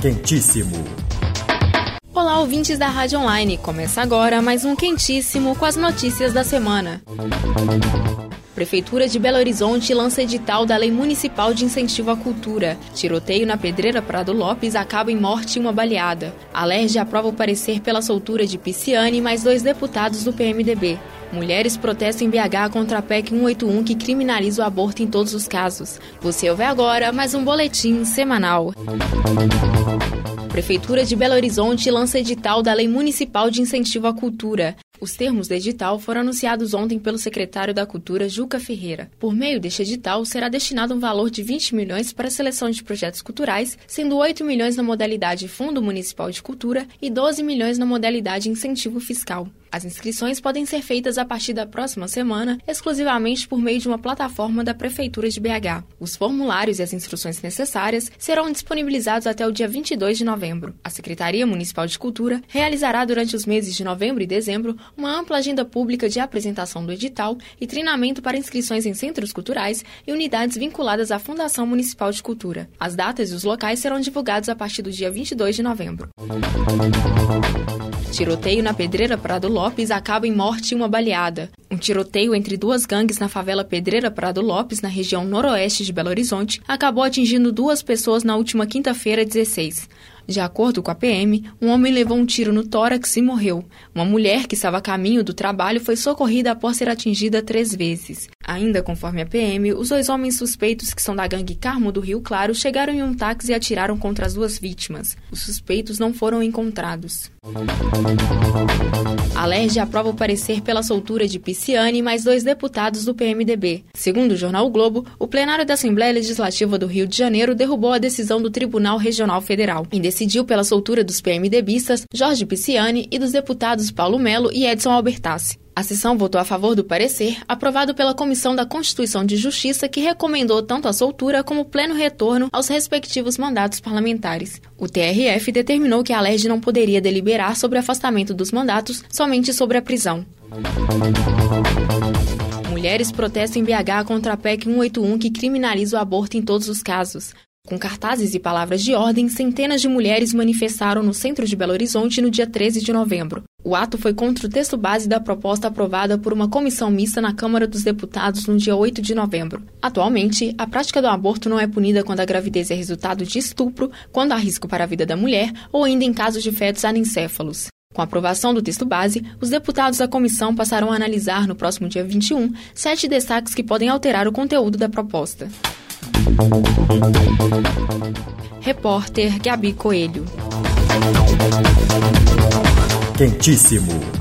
Quentíssimo. Olá, ouvintes da Rádio Online. Começa agora mais um Quentíssimo com as notícias da semana. Prefeitura de Belo Horizonte lança edital da Lei Municipal de Incentivo à Cultura. Tiroteio na Pedreira Prado Lopes acaba em morte e uma baleada. A aprova o parecer pela soltura de Pisciane e mais dois deputados do PMDB. Mulheres protestam em BH contra a PEC 181 que criminaliza o aborto em todos os casos. Você ouve agora mais um boletim semanal. Prefeitura de Belo Horizonte lança edital da Lei Municipal de Incentivo à Cultura. Os termos do edital foram anunciados ontem pelo secretário da Cultura, Juca Ferreira. Por meio deste edital, será destinado um valor de 20 milhões para a seleção de projetos culturais, sendo 8 milhões na modalidade Fundo Municipal de Cultura e 12 milhões na modalidade Incentivo Fiscal. As inscrições podem ser feitas a partir da próxima semana, exclusivamente por meio de uma plataforma da Prefeitura de BH. Os formulários e as instruções necessárias serão disponibilizados até o dia 22 de novembro. A Secretaria Municipal de Cultura realizará durante os meses de novembro e dezembro uma ampla agenda pública de apresentação do edital e treinamento para inscrições em centros culturais e unidades vinculadas à Fundação Municipal de Cultura. As datas e os locais serão divulgados a partir do dia 22 de novembro. Tiroteio na Pedreira Prado Lopes acaba em morte e uma baleada. Um tiroteio entre duas gangues na favela Pedreira Prado Lopes, na região noroeste de Belo Horizonte, acabou atingindo duas pessoas na última quinta-feira, 16. De acordo com a PM, um homem levou um tiro no tórax e morreu. Uma mulher que estava a caminho do trabalho foi socorrida após ser atingida três vezes. Ainda conforme a PM, os dois homens suspeitos que são da gangue Carmo do Rio Claro chegaram em um táxi e atiraram contra as duas vítimas. Os suspeitos não foram encontrados. A LERJ aprova o parecer pela soltura de Pisciane e mais dois deputados do PMDB. Segundo o jornal o Globo, o plenário da Assembleia Legislativa do Rio de Janeiro derrubou a decisão do Tribunal Regional Federal e decidiu pela soltura dos PMDBistas Jorge Pisciani e dos deputados Paulo Melo e Edson Albertassi. A sessão votou a favor do parecer, aprovado pela Comissão da Constituição de Justiça, que recomendou tanto a soltura como o pleno retorno aos respectivos mandatos parlamentares. O TRF determinou que a LERJ não poderia deliberar sobre o afastamento dos mandatos, somente sobre a prisão. Mulheres protestam em BH contra a PEC 181 que criminaliza o aborto em todos os casos. Com cartazes e palavras de ordem, centenas de mulheres manifestaram no centro de Belo Horizonte no dia 13 de novembro. O ato foi contra o texto base da proposta aprovada por uma comissão mista na Câmara dos Deputados no dia 8 de novembro. Atualmente, a prática do aborto não é punida quando a gravidez é resultado de estupro, quando há risco para a vida da mulher ou ainda em casos de fetos anencéfalos. Com a aprovação do texto base, os deputados da comissão passarão a analisar no próximo dia 21 sete destaques que podem alterar o conteúdo da proposta. Repórter Gabi Coelho. Quentíssimo.